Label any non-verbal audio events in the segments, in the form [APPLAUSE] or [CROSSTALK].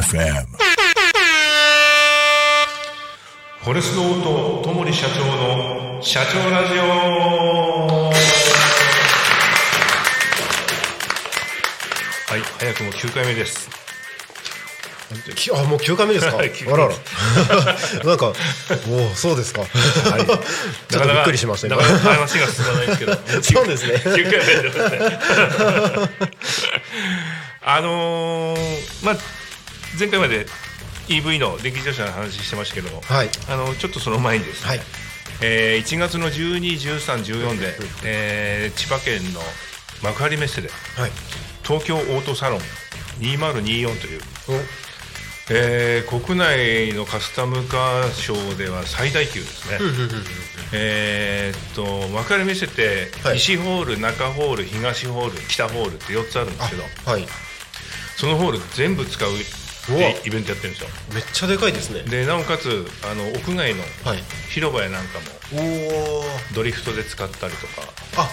FM フォレストオートともり社長の社長ラジオ。はい早くも9回目です。きあもう9回目ですか？はい9あらら。[LAUGHS] なんかおおそうですか、はい。[LAUGHS] ちょっとびっくりしました今なかなか話が進まないですけど。[LAUGHS] そうですね。9回目ですね。あのーまあ前回まで EV の電気自動車の話してましたけども、はい。あのちょっとその前にですね、はい。えー1月の12、13、14で、えー千葉県の幕張メッセではい。東京オートサロン2024という、おえー国内のカスタムカーショーでは最大級ですね。えーっと幕張メッセってはい。西ホール、中ホール、東ホール、北ホールって4つあるんですけど、はい。そのホール全部使うイベントやってるんですよ。めっちゃでかいですね。でなおかつあの屋外のはい。広場やなんかもおおドリフトで使ったりとか。あ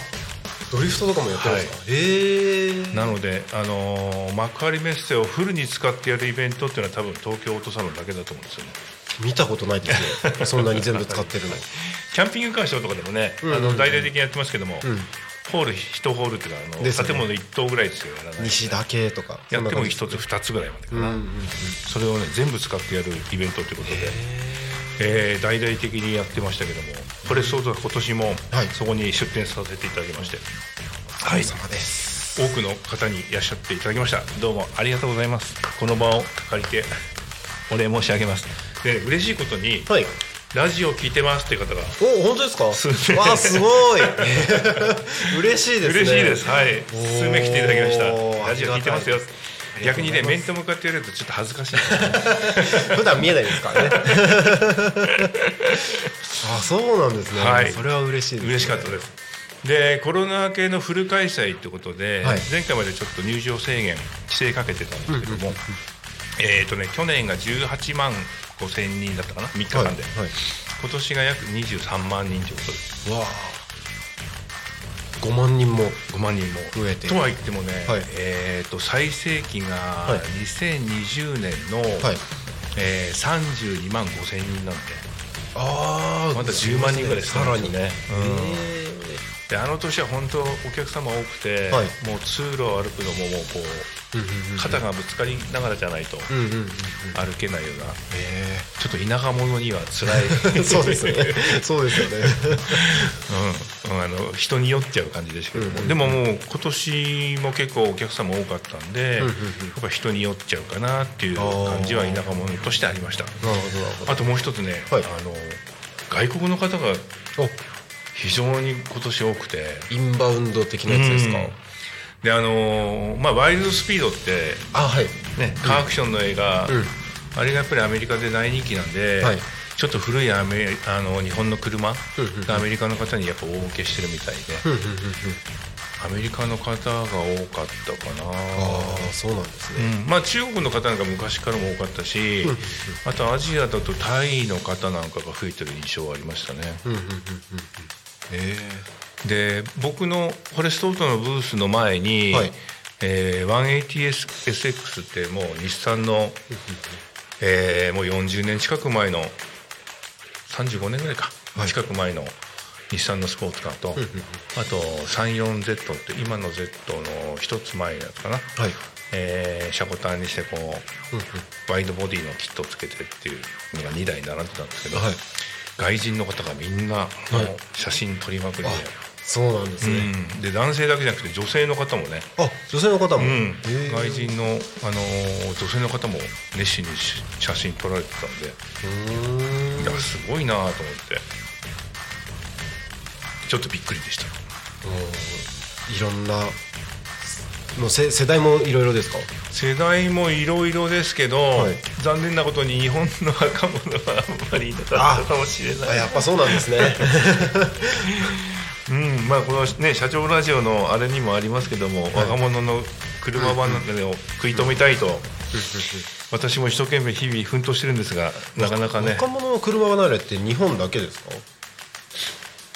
ドリフトとかもやってるんですか、へえなので、あのー幕張メッセをフルに使ってやるイベントっていうのは多分東京オートサロンだけだと思うんですよね。見たことないですね。[LAUGHS] そんなに全部使ってるの。キャンピングカーショーとかでもね、うんうん。あの大々的にやってますけども、ん。ホール1ホールっていうかあの、建物1棟ぐらいですよ。やらない西だけとかやっても1そんなつ2つぐらいまでかな、うんうんうんそれをね全部使ってやるイベントということで、えー大々的にやってましたけどもフォレストオートは今年もはい。そこに出店させていただきまして、お疲れ様です。多くの方にいらっしゃっていただきました。どうもありがとうございます。この場を借りてお礼申し上げます。で嬉しいことに、はい。ラジオ聞いてますっていう方がお本当ですか？数名。わあすごい。[LAUGHS] [LAUGHS] 嬉しいですね。嬉しいです。はい。数名来ていただきました。ラジオ聞いてますよ逆にね面と向かってやるとちょっと恥ずかしい。普段見えないですからね。[LAUGHS] あそうなんですね、はい。それは嬉しいです、ね、嬉しかったです。でコロナ明けのフル開催ということで、はい。前回までちょっと入場制限規制かけてたんですけども、えっ、とね去年が18万5千人だったかな？3日間で、はいはい。今年が約23万人ということ。ですわあ5万人も5万人も増えて。とは言ってもね、はい。えー、と最盛期がはい。2020年の、はい。えー、32万5千人なんでああまだ10万人ぐらい少さらにね。ね、であの年は本当お客様多くて、はい。もう通路を歩くのももうこううんうんうん肩がぶつかりながらじゃないと歩けないような。えちょっと田舎者には辛い。え [LAUGHS] そうですよね。そうですよね。うん。うん、あの人に酔っちゃう感じでしたけども、でももう今年も結構お客様多かったんで、んうんうん。やっぱ人に酔っちゃうかなっていう感じは田舎者としてありました。あともう一つね、はい。あの外国の方がお。非常に今年多くて。インバウンド的なやつですか、うんであのまあワイルドスピードってあはい。ねカーアクションの映画、うん。あれがやっぱりアメリカで大人気なんで、はい。ちょっと古いアメあの日本の車がアメリカの方にやっぱ大受けしてるみたいで、アメリカの方が多かったかな。ああそうなんですね、うん。まあ、中国の方なんか昔からも多かったし、うんあとアジアだとタイの方なんかが増えてる印象はありましたね、うんで僕のフォレストオートのブースの前に、はい。えー 180SX ってもう日産の、えーもう40年近く前の35年ぐらいか、はい。近く前の日産のスポーツカーと、あと 34Z って今の Z の一つ前のやつかな、えはい。えー、シャコタンにしてこうワイドボディのキットをつけてっていうのが2台並んでたんですけど、はい。外人の方がみんな写真撮りまくりで,、あそうなんですね、うん、で男性だけじゃなくて女性の方もね、あ女性の方も、うん。外人の、あのー女性の方も熱心にし写真撮られてたんで。うーん。いやすごいなと思って。ちょっとびっくりでした。うん。いろんなもうせ世代もいろいろですか？世代もいろいろですけど、はい。残念なことに日本の若者はあんまりいなかったかもしれない。あやっぱそうなんですね [LAUGHS] うんまあこのね社長ラジオのあれにもありますけども、若者の車離れを食い止めたいと、私も一生懸命日々奮闘してるんですがなかなかね。若者の車離れって日本だけですか？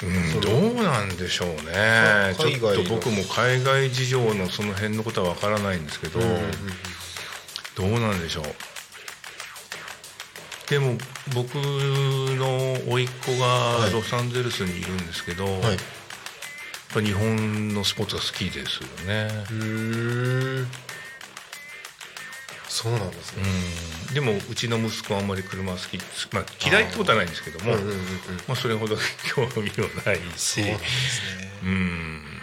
うん、どうなんでしょうね。ちょっと僕も海外事情のその辺のことはわからないんですけど、どうなんでしょう。でも僕の甥っ子がい。ロサンゼルスにいるんですけど、はい。やっぱ日本のスポーツが好きですよね、うんそうなんですね。うん、でもうちの息子はあんまり車好き、まあ、嫌いってことはないんですけどもまあ、それほど興味もないし。そうですね。うん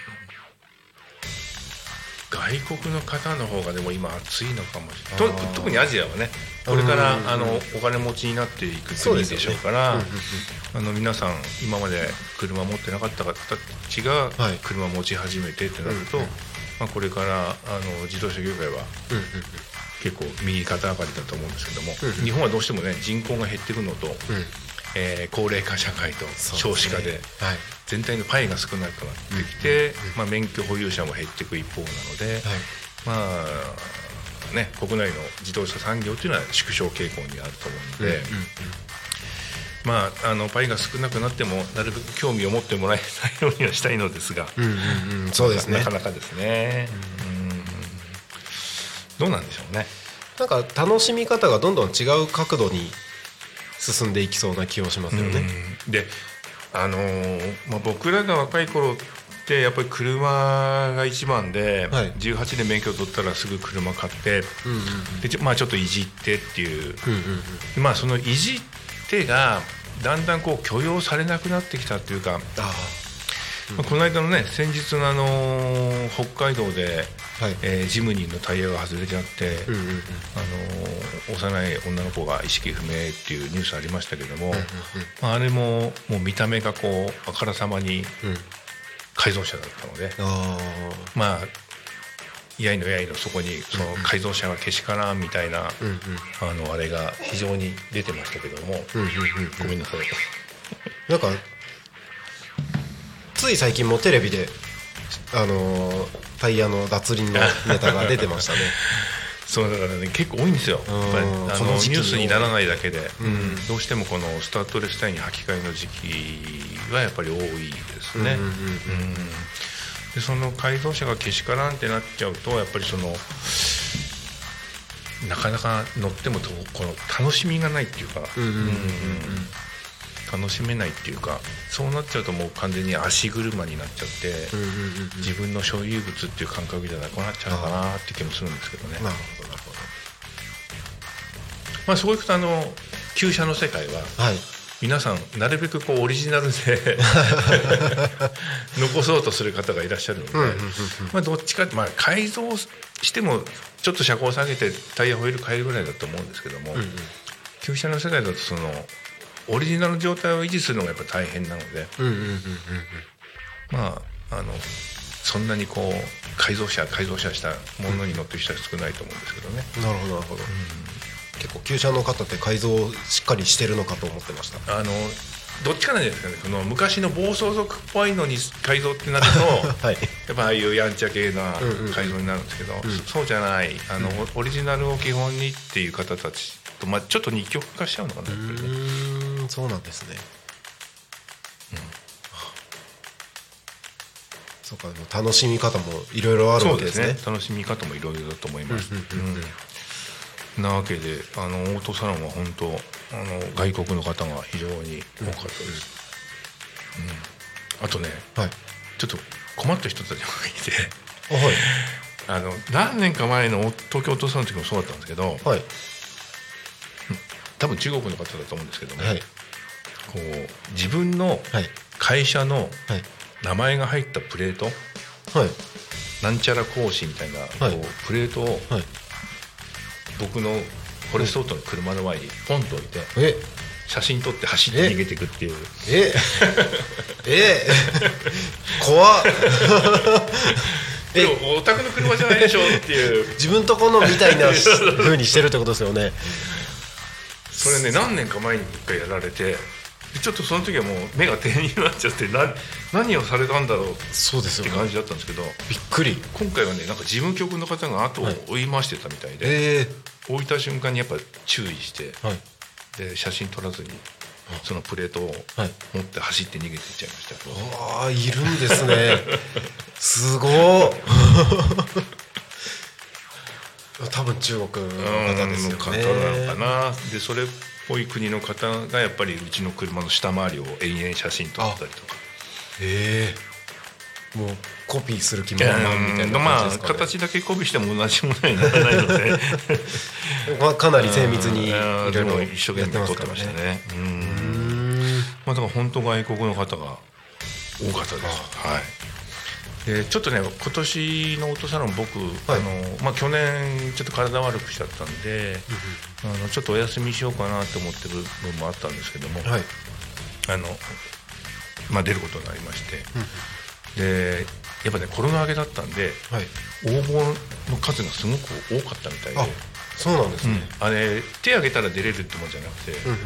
外国の方の方がでも今暑いのかもしれない。特にアジアはねこれからうんあのお金持ちになっていく国でしょうからうんうんあの皆さん今まで車持ってなかった方たちがはい。車持ち始めてってなると、まあ、これからあの自動車業界は結構右肩上がりだと思うんですけども、うん日本はどうしてもね人口が減ってるのと、えー高齢化社会と少子化ではい全体のパイが少なくなってきて、まあ、免許保有者も減っていく一方なので、はい。まあね国内の自動車産業というのは縮小傾向にあると思うので、まああのパイが少なくなってもなるべく興味を持ってもらえないようにはしたいのですが、うんうんうん。そうですね。なかなかですね。うん。どうなんでしょうね。なんか楽しみ方がどんどん違う角度に進んでいきそうな気もしますよね。うん。であのーまあ、僕らが若い頃ってやっぱり車が一番で、はい。18で免許取ったらすぐ車買って、うんうんでちょまあ、ちょっといじってっていう、うんうんうん。まあ、そのいじってがだんだんこう許容されなくなってきたっていうか、あまあ、この間のね先日の、あのー北海道で、あはい。えージムニーのタイヤが外れちゃって、うんうんうん。あのー幼い女の子が意識不明っていうニュースありましたけども、まあ、あれももう見た目がこうあからさまにうん。うん改造車だったのであまあやいのやいのそこにその改造車がけしからんみたいな、あうんうん。あのあれが非常に出てましたけども、うんうんうん。ごめんなさい。[LAUGHS] なんかつい最近もテレビであのータイヤの脱輪のネタが出てましたね。[LAUGHS] そうだからね結構多いんですよ。やっぱりのニュースにならないだけで、うん。うんどうしてもこのスタッドレスタイヤに履き替えの時期はやっぱり多いですね、うんうんうんうん。でその改造車がけしからんってなっちゃうとやっぱりそのなかなか乗ってもとこの楽しみがないっていうか、うんうんうんうん。うん楽しめないっていうかそうなっちゃうともう完全に足車になっちゃって、自分の所有物っていう感覚じゃなくなっちゃうのかなって気もするんですけどね。なるほどなるほまあ、そういったあの旧車の世界はど。はい。皆さんなるべくこうオリジナルで [LAUGHS] 残そうとする方がいらっしゃるので、うんうんうんうんまあ、どっちか、まあ、改造してもちょっと車高を下げてタイヤホイール変えるぐらいだと思うんですけども、うんうん旧車の世界だとそのオリジナルの状態を維持するのがやっぱ大変なので、うんうんうんうんまあ、あのそんなにこう改造車改造車したものに乗ってる人は少ないと思うんですけどね。うんなるほどなるほど。結構旧車の方って改造しっかりしてるのかと思ってました。あのどっちかなんじゃないですかね。この昔の暴走族っぽいのに改造ってなると [LAUGHS] はい。やっぱああいうやんちゃ系なうんうんうん改造になるんですけど、んそそうじゃない。あの、オリジナルを基本にっていう方たちと、まあ、ちょっと二極化しちゃうのかなうやっぱりねそうなんですね。そうか楽しみ方もいろいろあるわけですすね。楽しみ方もいろいろだと思います、うんうんうんうん。うん。なわけであのオートサロンは本当あの外国の方が非常に多かったです、うん。あとねはい。ちょっと困った人たちがいて。あはい。[LAUGHS] あの何年か前の東京オートサロンの時もそうだったんですけどはい。多分中国の方だと思うんですけども、はいこう自分のはい。会社のはい。名前が入ったプレート？はい。なんちゃら講師みたいな、はい。こうプレートをはい。僕のフォレストオートの車の前にポンと置いてえ？写真撮って走って逃げていくっていう。え？え？[LAUGHS] 怖っ。[LAUGHS] でもお宅の車じゃないでしょっていう。[LAUGHS] 自分とこのみたいな風にしてるってことですよね。それね何年か前に一回やられてでちょっとその時はもう目が点になっちゃってな何をされたんだろうっそうですよね。て感じだったんですけどびっくり。今回はねなんか事務局の方が後を追い回してたみたいで、ええ。置いた瞬間にやっぱ注意してはい。で写真撮らずにそのプレートをはい。持って走って逃げていっちゃいましたけど、ああいるんですね。すごい [LAUGHS] 多分中国の方ですよね。方なのかなでそれっぽい国の方がやっぱりうちの車の下回りを延々写真撮ったりとか。へえ。もうコピーする気満々みたいなまあ形だけコピーしても同じものにならないので。[LAUGHS] まあ、かなり精密にいうん。ろいろ一生懸命撮ってましたね。うん。うん。まあ、だから本当外国の方が多かったです。はい。でちょっとね今年のオートサロン僕、はい。あのまあ去年ちょっと体悪くしちゃったんで、あのちょっとお休みしようかなと思ってる部分もあったんですけども、はい。あのまあ出ることになりまして、でやっぱねコロナ明けだったんではい。応募の数がすごく多かったみたいで。あそうなんですね、あれ手挙げたら出れるってもんじゃなくて、うんうんうん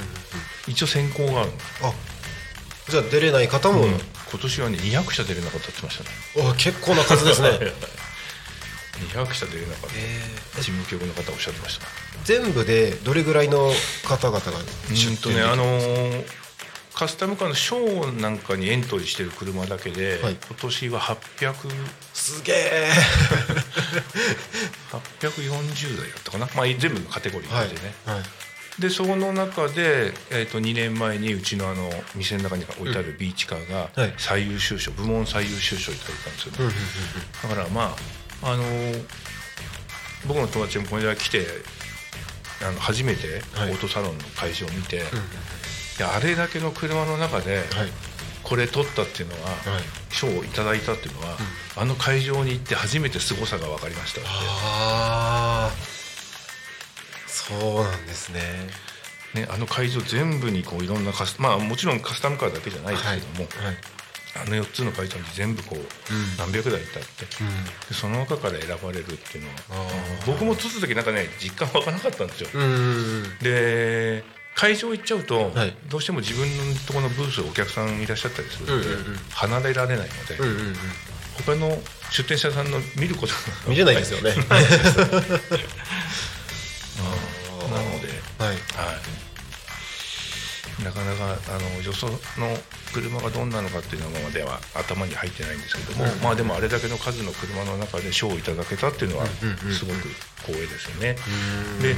一応選考があるの。あじゃあ出れない方も、今年はね200社出れなかったって言ってましたね。あ結構な数ですね。200社出れなかった事務局の方おっしゃってました。全部でどれぐらいの方々がうん出とねあ展できるのーカスタムカーのショーなんかにエントリーしてる車だけで、はい。今年は800すげえ。[LAUGHS] 840台だったかな、まあ、全部のカテゴリーはいでね、はいでその中で、えー、と2年前にうちのあの店の中に置いてあるビーチカーがはい。最優秀賞、部門最優秀賞いただいたんですよね、だからまああのー僕の友達もこの間来てあの初めてオはい。ートサロンの会場を見て、いうんやあれだけの車の中ではい。これ取ったっていうのは、はい。賞をいただいたっていうのは、あの会場に行って初めて凄さが分かりましたってそうなんですね。ね、あの会場全部にこういろんなカスまあもちろんカスタムカーだけじゃないですけども、はいあの4つの会場に全部こう、何百台ってあって、でその中から選ばれるっていうのは僕も撮った時なんかね実感湧かなかったんですよ、で会場行っちゃうと、はい。どうしても自分のところのブースお客さんいらっしゃったりするので、離れられないので、うんうんうん。他の出店者さんの見ることが見れないですよね [LAUGHS] はい。はい、なかなかあのよその車がどんなのかっていうのまでは頭に入ってないんですけども、まあでもあれだけの数の車の中で賞をいただけたっていうのはうんうんうんすごく光栄ですよね。で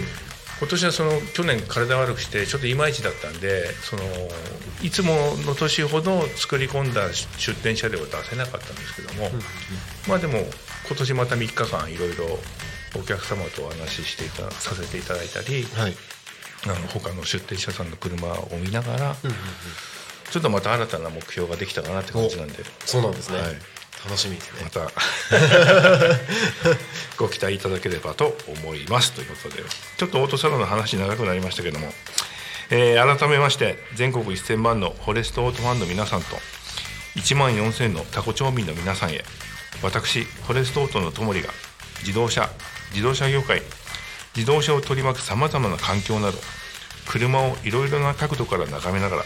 今年はその去年体悪くしてちょっといまいちだったんでそのいつもの年ほど作り込んだ出店車両を出せなかったんですけども、まあでも今年また3日間いろいろお客様とお話ししていたさせていただいたり、はいあの他の出店者さんの車を見ながら、ちょっとまた新たな目標ができたかなって感じなんで。そうなんですね。はい。楽しみですね。また [LAUGHS] ご期待いただければと思いますということで。ちょっとオートサロンの話長くなりましたけども、えー改めまして全国1000万のフォレストオートファンの皆さんと1万4000のタコ町民の皆さんへ私フォレストオートのともりが自動車自動車業界自動車を取り巻くさまざまな環境など車をいろいろな角度から眺めながら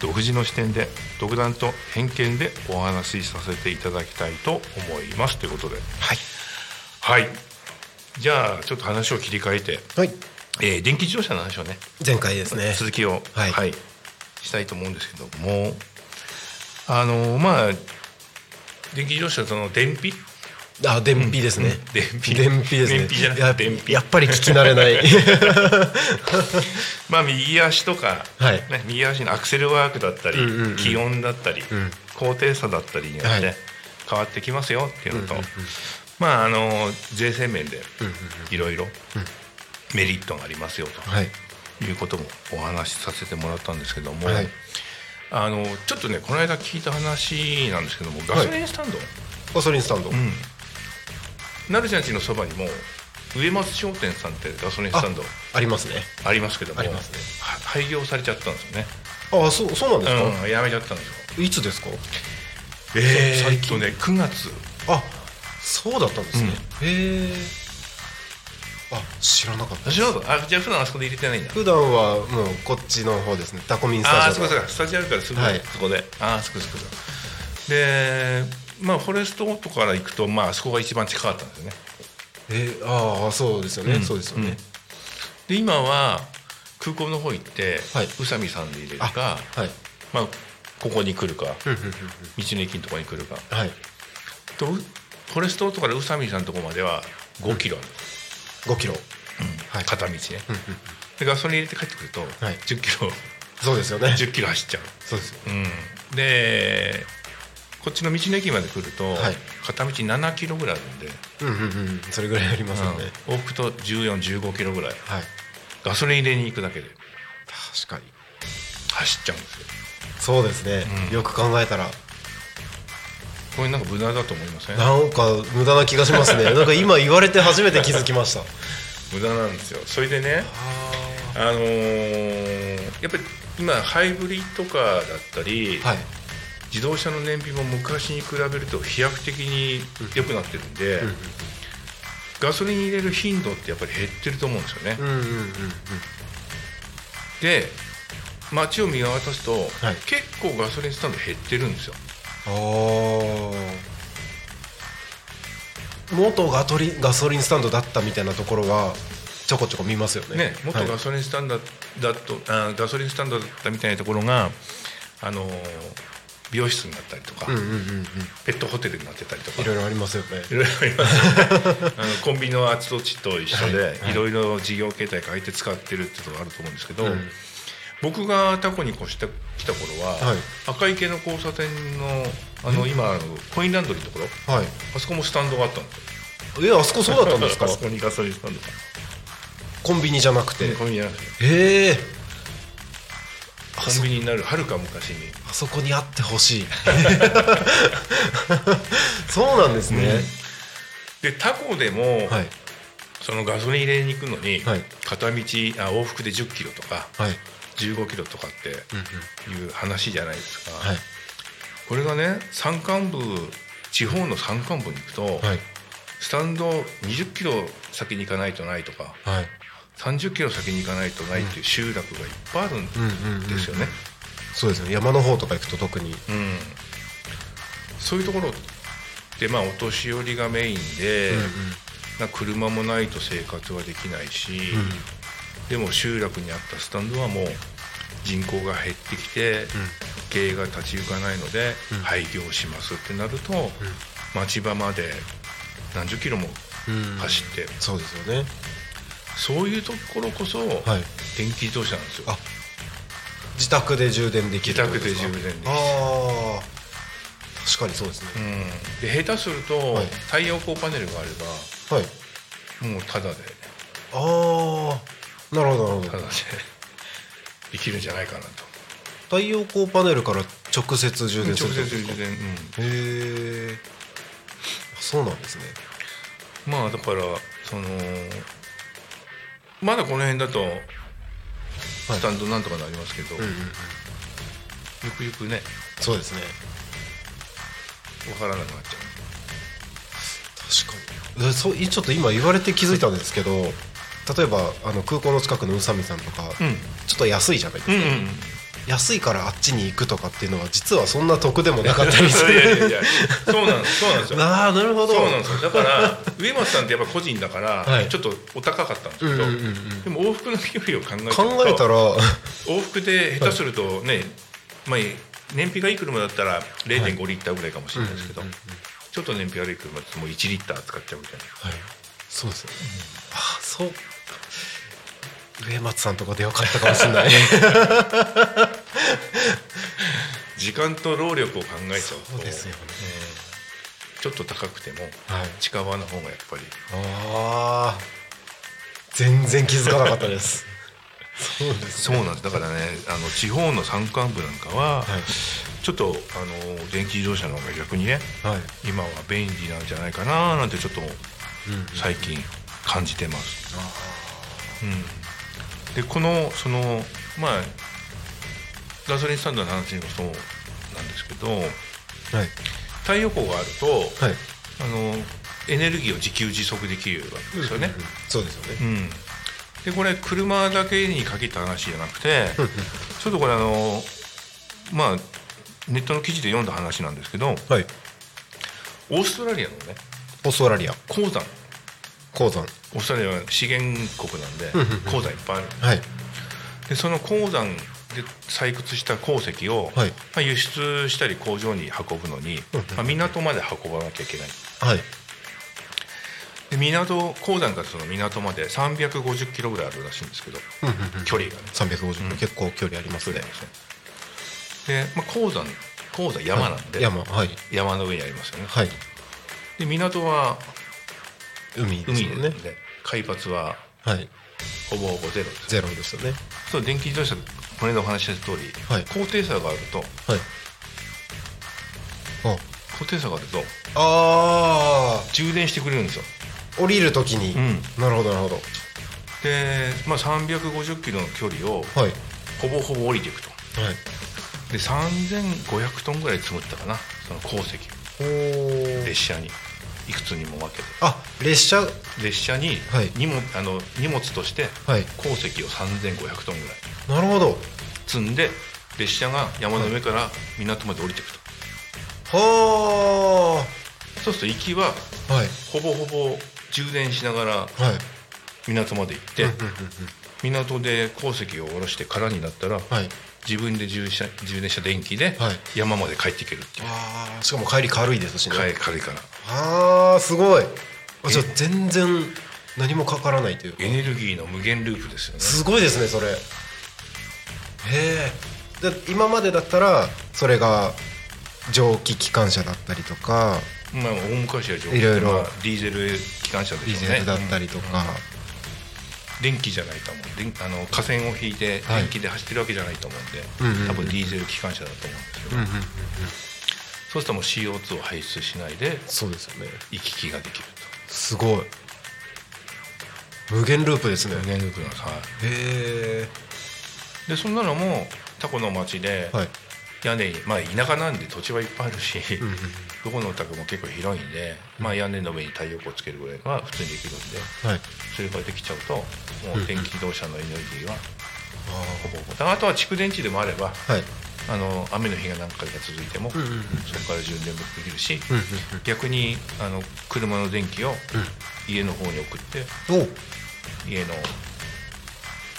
独自の視点で独断と偏見でお話しさせていただきたいと思います。ということで。はい。はい。じゃあちょっと話を切り替えて、はい。えー電気自動車の話をね前回ですね。続きを、はい。したいと思うんですけどもあのまあ電気自動車その電費あ電費ですね。電費。電費ですね。じゃなくてや電費。やっぱり聞き慣れない。[LAUGHS] まあ右足とか、はい。ね、右足のアクセルワークだったり、うんうんうん。気温だったり、ん。高低差だったりによって、はい。変わってきますよっていうのと、うんうんうん。まああの税制面でいろいろメリットがありますよはい。ということもお話しさせてもらったんですけども、はい。あのちょっとねこの間聞いた話なんですけどもガソリンスタンド、ガソリンスタンド。うん成ちゃんちのそばにも上松商店さんってガソリンスタンドありますね。ありますけどもありますね。は廃業されちゃったんですよね、あそうそうなんですか、うん、やめちゃったんですよ。いつですか？え最ー、っとね9月。あそうだったんですね、へえあ知らなかったあじゃあ普段あそこで入れてないんだ。普段はもうこっちの方ですね。タコミンスあタジオのあそうかそうか。スタジオあるからすぐはい。そこで、ああそこそこ。でまあフォレストオートから行くとまああそこが一番近かったんですよね。えー、ああそうですよね、うん。そうですよね、で今は空港の方行って、はい。宇佐美さんで入れるか？はい。まあここに来るか道うんうんうん。の駅のところに来るか。うんはい。とフォレストとかで宇佐美さんのところまでは5キロ。ある、5キロ。はい。片道ね、うんうんでガソリン入れて帰ってくるとはい。10キロ、そうですよね。10キロ走っちゃう。そうですよ。うん、でこっちの道の駅まで来ると、はい。片道7キロぐらいあるんで、うんうんうん。それぐらいありますよね。うん。往復と1415キロぐらい。はい。ガソリン入れに行くだけで。確かに。走っちゃうんですよ。そうですね。うん。よく考えたら。これなんか無駄だと思いません？なんか無駄な気がしますね。[LAUGHS] なんか今言われて初めて気づきました。[LAUGHS] 無駄なんですよ。それでねあのーやっぱり今ハイブリッドカーだったり、はい自動車の燃費も昔に比べると飛躍的に良くなってるんで、ガソリン入れる頻度ってやっぱり減ってると思うんですよね、で街を見渡すと、はい。結構ガソリンスタンド減ってるんですよ。ああ元ガトリガソリンスタンドだったみたいなところはちょこちょこ見ますよね。ね元はい。ガソリンスタンドだと、あガソリンスタンドだったみたいなところがあのー美容室になったりとか、うんうんうんうん。ペットホテルになってたりとか。いろいろありますよね。いろいろあります。あのコンビニのあちこちと一緒で、はい。はいいろいろ事業形態変えて使ってるっていうところがあると思うんですけど、うん。僕がタコに越してきた頃は、はい。赤池の交差点のあの今コインランドリーのところはい。あそこもスタンドがあったんですよえあそこそうだったんですか？[LAUGHS] あそこにガソリンスタンドが。コンビニじゃなくて。コンビニじゃなくて。へえあそコンビニになるはるか昔に。あそこにあってほしい。[LAUGHS] そうなんですね、でタコでも、はい。そのガソリン入れに行くのに、はい。片道あ往復で1 0キロとかはい。15キロとかっていう話じゃないですか、はい。これがね山間部地方の山間部に行くと、はい。スタンド20キロ先に行かないとないとかはい30キロ先に行かないとないっていう集落がいっぱいあるんうんうんうんですよね。そうですね。山の方とか行くと特に。うん。そういうところってまあお年寄りがメインで、な車もないと生活はできないし、でも集落にあったスタンドはもう人口が減ってきて、経営が立ち行かないので廃業しますってなると、町場まで何十キロもうん。走って、そうですよねそういうところこそはい。電気自動車なんですよ。あ自宅で充電できる自宅で充電できる。ああ確かにそうですね。うん、で下手すると、はい。太陽光パネルがあれはい。ばもうタダで。ああなるほどなるほど。タダで。[LAUGHS] できるんじゃないかなと。太陽光パネルから直接充電す直るってことですか？接充電、うん、へえそうなんですね。まあだからそのまだこの辺だとスタンドなんとかなりますけど、うんうんうん。ゆくゆくね。そうですね。分からなくなっちゃ確かに。えそうちょっと今言われて気づいたんですけど例えばあの空港の近くの宇佐美さんとか、うん。ちょっと安いじゃないですか、う、うんうん安いからあっちに行くとかっていうのは実はそんな得でもなかったりすいやいやいるや。そうなんです。そうなんですよ。[LAUGHS] ああなるほど。そうなんですよ。だから上松さんってやっぱ個人だから、はい。ちょっとお高かったんですけど、うんうんうんうん。でも往復の距離を考え考えたら往復で下手するとね、まあ燃費がいい車だったら0.5リッターぐらいかもしれないですけど、ちょっと燃費悪い車だともう1リッター使っちゃうみたいな。はい。そうですよ。ね、ああそう上松さんとかでよかったかもしれない。時間と労力を考えちゃうとそうですよね。うんちょっと高くてもはい。近場の方がやっぱり。ああ全然気づかなかったです。そうですそうなんです。だからねあの地方の山間部なんかは、はい。ちょっとあの電気自動車の方が逆にねはい。今は便利なんじゃないかななんてちょっと最近感じてます、うん、でこのそのまあガソリンスタンドの話もそうなんですけどはい。太陽光があるとはい。あのエネルギーを自給自足できるわけですよね、そうですよね。うん。でこれ車だけに限った話じゃなくてちょっとこれあのまあネットの記事で読んだ話なんですけどはい。オーストラリアのねオーストラリア。鉱山鉱山。オーストラリアは資源国なんでうんうんうん。鉱山いっぱいある。はい。でその鉱山で採掘した鉱石を、はい。まあ、輸出したり工場に運ぶのに、まあ、港まで運ばなきゃいけない。はい。で港鉱山からその港まで350キロぐらいあるらしいんですけど距離がね。350、うん。結構距離ありますね。で、まあ、鉱山鉱山山なんで、山はい。山の上にありますよね。はい。で港は海ですよね。ね、海抜ははい。ほぼほぼゼロですゼロですよね。そう電気自動車この間お話しした通り、はい。高低差があるとはい。あ。高低差があるとあ充電してくれるんですよ。ー降りるときに、うん。なるほどなるほど。で、まあ、350キロの距離をはい。ほぼほぼ降りていくと。はい。で3500トンぐらい積むったかなその鉱石。列車にいくつにも分けて。あ列車？列車にはい。荷物,、あの荷物としてはい。鉱石を3500トンぐらい。なるほど。積んで列車が山の上から港まで降りていくと、はそうすると行きはほぼほぼ充電しながらはい。港まで行って、港で鉱石を下ろして空になったら、はい自分で充車充電した電気ではい。山まで帰っていけるっていう、あーしかも帰り軽いですしね。軽い軽いから。あーすごい。あじゃあえ全然何もかからないというか。エネルギーの無限ループですよね。すごいですねそれ。へえで今までだったらそれが蒸気機関車だったりとか。まあ大昔は蒸気いろいろ。まあディーゼル機関車でディしょうねーゼルだったりとか、電気じゃないと思う電あの架線を引いてはい。電気で走ってるわけじゃないと思うんで、うんうんうん。多分ディーゼル機関車だと思うんですけど、そうするともう CO2 を排出しないでそうですよね。行き来ができるすごい。無限ループですね。と無限ループなんです。はい。へでそんなのもタコの町でえはい屋根にまあ田舎なんで土地はいっぱいあるし、どこのお宅も結構広いんで、まあ、屋根の上に太陽光つけるぐらいが普通にできるんではい。それができちゃうともう電気自動車のエネルギーはあほぼほぼ。あとは蓄電池でもあればーはい。あの雨の日が何回か続いても、そこから充電もできるし、逆にあの車の電気を家の方に送って家の、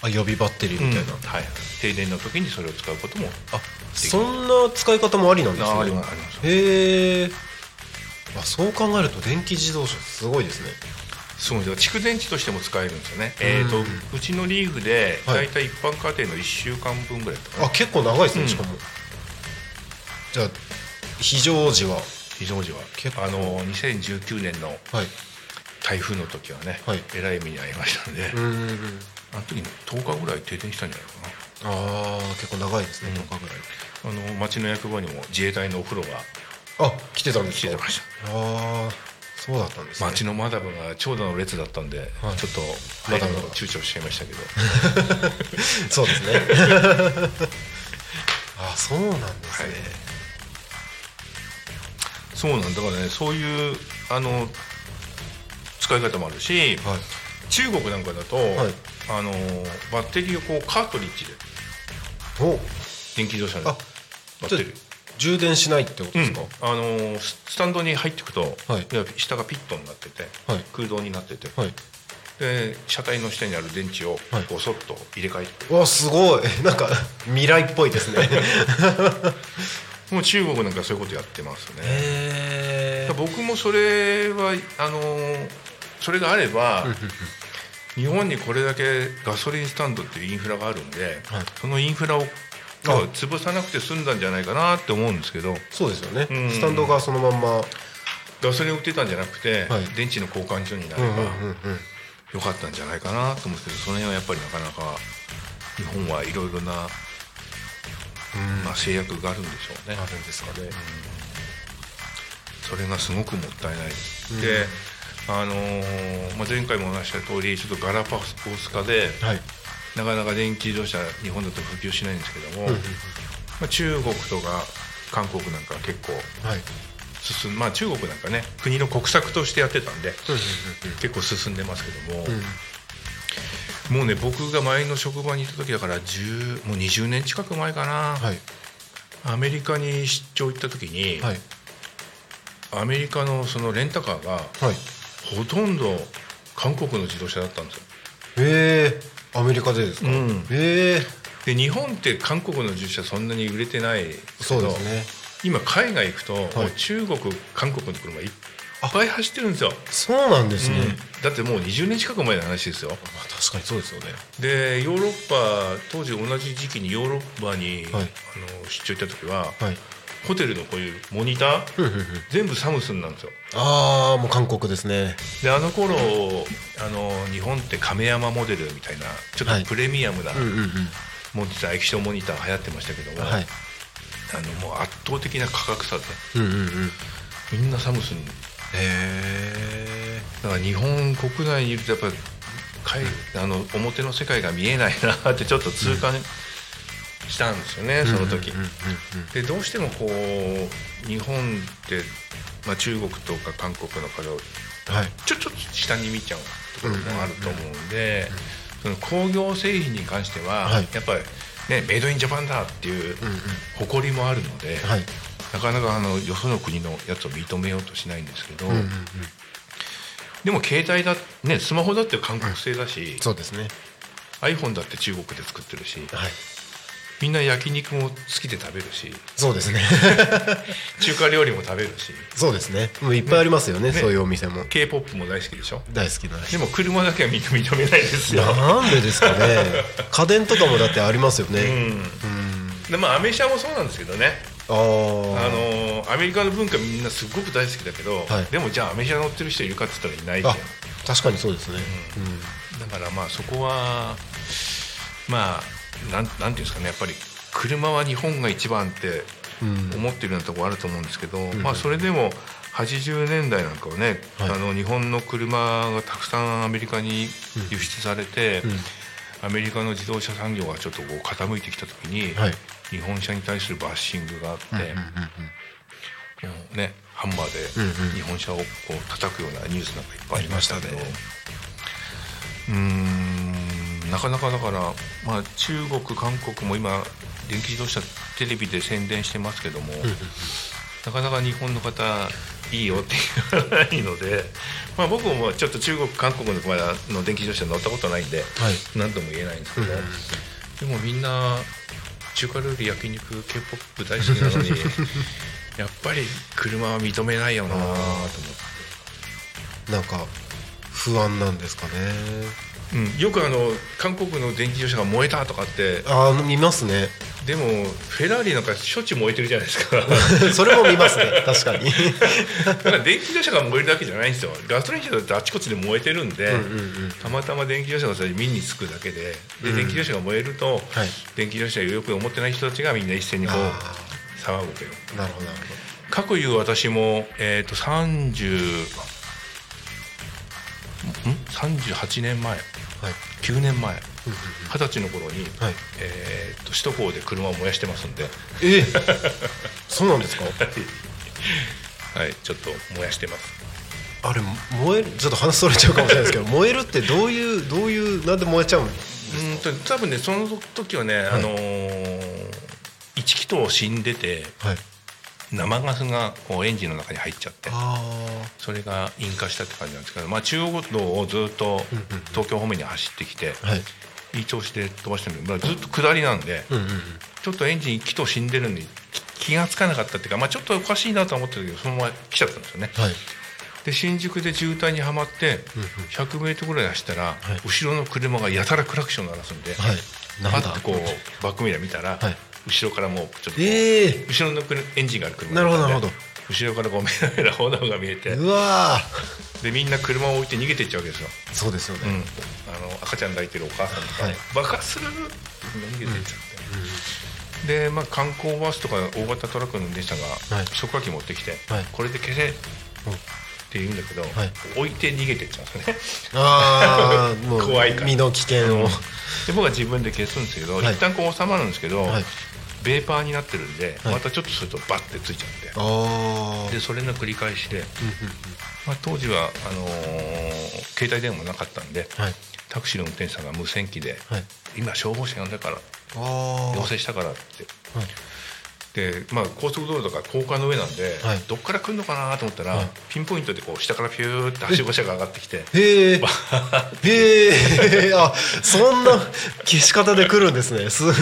あ予備バッテリーみたいな、はい、停電の時にそれを使うこともあそんな使い方もありなんですね。あありますへえあそう考えると電気自動車すごいですね。すごい蓄電池としても使えるんですよね、えー、とうんうちのリーフではい。大体一般家庭の1週間分ぐらいとか、あ結構長いですね、うん。しかも。じゃあ非常時は？非常時は。結構。あの2019年のはい。台風の時はね、はい。えらい目に遭いましたんで、うんうんうんあの時に10日ぐらい停電したんじゃないかな。ああ結構長いですねうん。10日ぐらい。あの町の役場にも自衛隊のお風呂があ来てたんですか？来てましたああそうだったんですね。町のマダムが長蛇の列だったんで、はい。ちょっとマダムが躊躇しちゃいましたけど。[LAUGHS] そうですね。[LAUGHS] あそうなんですね、そうなんだからねそういうあの使い方もあるし、はい。中国なんかだと、いあのバッテリーをこうカートリッジで。お。電気自動車であバッテリー。充電しないってことうんですか、あのススタンドに入っていくと、はい。下がピットになってて、はい。空洞になってて、はい。で車体の下にある電池をはい。こうそっと入れ替えて、わすごい。[LAUGHS] なんか未来っぽいですね。[LAUGHS] もう中国なんかそういうことやってますね、僕もそれはあのそれがあれば、日本にこれだけガソリンスタンドっていうインフラがあるんで、はい。そのインフラを潰さなくて済んだんじゃないかなって思うんですけど。そうですよね、うん。スタンドがそのまんま。ガソリン売ってたんじゃなくて、はい。電池の交換所になればよかったんじゃないかなと思うんですけどその辺はやっぱりなかなか日本はいろいろな、うん。まあ、制約があるんでしょうね。あるんですかね、それがすごくもったいない。であのーまあ、前回もお話しした通りちょっとガラパゴス化ではい。なかなか電気自動車日本だと普及しないんですけども、うんうんまあ、中国とか韓国なんかは結構はい。まあ中国なんかね国の国策としてやってたんで結構進んでますけども、うん。もうね僕が前の職場にいた時だから10もう20年近く前かな、はい。アメリカに出張行った時に、はい。アメリカのそのレンタカーがはいほとんど韓国の自動車だったんですよ。へえアメリカでですか、うん。ええ。で日本って韓国の自動車そんなに売れてないそうですね。今海外行くと、はい。中国韓国の車いっぱい走ってるんですよ、そうなんですね、うん。だってもう20年近く前の話ですよ。まあ、確かにそうですよね。でヨーロッパ当時同じ時期にヨーロッパに、はい。あの出張行った時は、はいホテルのこういうモニター全部サムスンなんですよ。ああもう韓国ですね。であの頃あの日本って亀山モデルみたいなちょっはい。とプレミアムなうんうんうん。モニター、液晶モニター流行ってましたけども、はい。あのもう圧倒的な価格差でうんうんうん。みんなサムスン。へえだから日本国内にいるとやっぱり海あの表の世界が見えないなってちょっと痛感したんですよね、その時、うんうんうん。でどうしてもこう日本って、まあ、中国とか韓国の風をちょちょっと下に見ちゃうところもあると思うんで、その工業製品に関しては、はい。やっぱりねメイドインジャパンだっていううんうん誇りもあるので、はい。なかなかあのよその国のやつを認めようとしないんですけど、うんうんうん。でも携帯だねスマホだって韓国製だし、そうですね。iPhone だって中国で作ってるしはいみんな焼肉も好きで食べるし。そうですね。中華料理も食べるし。そうですね。もういっぱいありますよねね。そういうお店も。K p o p も大好きでしょ？大好きなでも車だけは認 [LAUGHS] 認めないですよ、なんでですかね。家電とかもだってありますよね。うん、うん。でまあアメ車もそうなんですけどね。ああーのアメリカの文化みんなすごく大好きだけど、はい。でもじゃあアメ車乗ってる人いるかって言ったらいないじゃあ確かにそうですね。ん。だからまあそこはまあなんなんていうんですかねやっぱり車は日本が一番ってうん。うん思ってるようなところあると思うんですけど、まあそれでも80年代なんかはね、はい。あの日本の車がたくさんアメリカに輸出されて、うん。アメリカの自動車産業がちょっとこう傾いてきた時に、はい。日本車に対するバッシングがあって、ねハンマーうんうん。で日本車をこう叩くようなニュースなんかいっぱいありましたけど、うーんなかなかだから、まあ、中国韓国も今電気自動車テレビで宣伝してますけども、なかなか日本の方いいよって言わないので、[LAUGHS] まあ、僕もちょっと中国韓国の車の電気自動車乗ったことないんで、はい。何とも言えないんですけど、でもみんな中華料理焼肉 k p o p 大好きなのに [LAUGHS] やっぱり車は認めないよなと思って。なんか不安なんですかねうん、よくあの韓国の電気自動車が燃えたとかって。ああ見ますね。でもフェラーリなんかしょっちゅう燃えてるじゃないですか。それも見ますね。[LAUGHS] 確かに。だから電気自動車が燃えるだけじゃないんですよ。ガソリン車だってあちこちで燃えてるんで、うんうんうん。たまたま電気自動車がそれ見につくだけで。で、うん。電気自動車が燃えると、はい。電気自動車をよく思ってない人たちがみんな一斉にこうあ騒ぐというあなるほどなるかくいう私も、えー、と30ん38年前はい。9年前二十歳の頃に、はい。えー、と首都高で車を燃やしてますんで、ええ。そうなんですか？[LAUGHS] はい、ちょっと燃やしてます。あれ燃えるちょっと話それちゃうかもしれないですけど [LAUGHS] 燃えるってどういうどういうなんで燃えちゃうんうんと多分ねその時はね、あのー、1気筒死んでてはい生ガスがこうエンジンの中に入っちゃってあそれが引火したって感じなんですけど、まあ、中央道をずっと東京方面に走ってきて、い。いい調子で飛ばしてるんで、まあ、ずっと下りなんで、ちょっとエンジン1気筒死んでるんでき気がつかなかったっていうか、まあ、ちょっとおかしいなとは思ってたけどそのまま来ちゃったんですよね。はい。で新宿で渋滞にはまってうんうん。100メートルぐらい走ったら、い。後ろの車がやたらクラクション鳴らすんで、はい。パなんだッてこうバックミラー見たら、はい後ろからもうちょっとええ。後ろの車エンジンがある車なるほどなるほど。後ろからこうメラメラ炎が見えてうわでみんな車を置いて逃げていっちゃうわけですよ、ーそうですよね、うん、あの赤ちゃん抱いてるお母さんとか、はい爆発する逃げていっちゃって、で、まあ、観光バスとか大型トラックの運転手さんがはい消火器持ってきて、はいこれで消せってうん言うんだけど、はい。置いて逃げていっちゃうんですよね。ああもう怖いから。身の危険を、で僕は自分で消すんですけど、はい。一旦こう収まるんですけど、はい。ベーパーになってるんで、はい。またちょっとするとバッてついちゃって、ああでそれの繰り返しで、まあ、当時はあのー携帯電話もなかったんではい。タクシーの運転手さんが無線機で、はい。今消防車呼んだから要請したからってはいでまあ、高速道路とか高架の上なんで、はい。どっから来るのかなと思ったら、はい。ピンポイントでこう下からピューってはしご車が上がってきてへえへえあそんな消し方で来るんですね。すごい。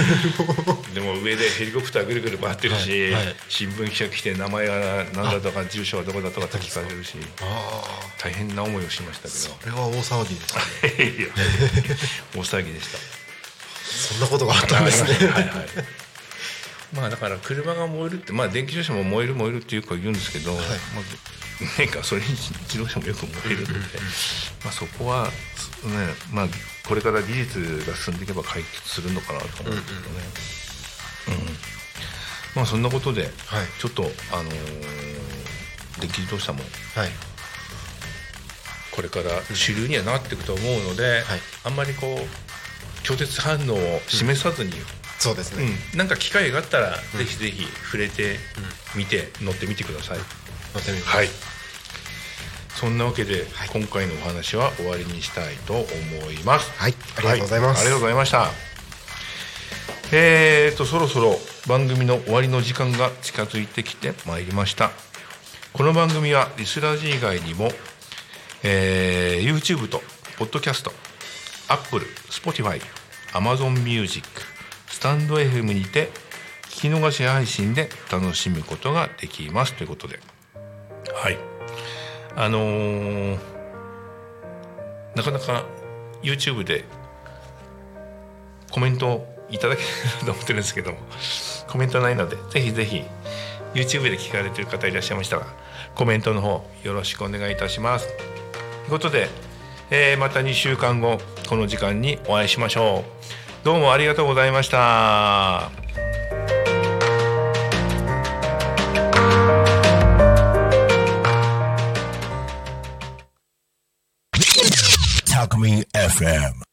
でも上でヘリコプターぐるぐる回ってるし、はいはい。新聞記者来て名前は何だとか住所はどこだとかって聞かれるしあ大変な思いをしましたけそれは大騒ぎでした。[LAUGHS] ね [LAUGHS] 大騒ぎでした。そんなことがあったんですね。はいはいまあだから車が燃えるってまあ電気自動車も燃える燃えるっていうか言うんですけど、まあねガソリン自動車もよく燃えるので、まあそこはねまあこれから技術が進んでいけば解決するのかなと思うんですけどね。うんまあそんなことで、はい。ちょっとあのー電気自動車もはい。これから主流にはなっていくと思うので、はい。あんまりこう拒絶反応を示さずに、そうですね、うん、なんか機会があったら、ぜひぜひ触れてみて、乗ってみてください。乗ってみますはい。そんなわけで、はい今回のお話は終わりにしたいと思います。はいありがとうございますはありがとうございました。えーとそろそろ番組の終わりの時間が近づいてきてまいりました。この番組はリスラジ以外にも、えー YouTube と Podcast、Apple、Spotify、Amazon Music、スタンド FM にて聞き逃し配信で楽しむことができますということで。はい。あのーなかなか YouTube でコメントをいただけると思ってるんですけどもコメントないのでぜひぜひ YouTube で聞かれてる方いらっしゃいましたらコメントの方よろしくお願いいたします。ということで、えーまた2週間後この時間にお会いしましょうどうもありがとうございました。Talk Me FM.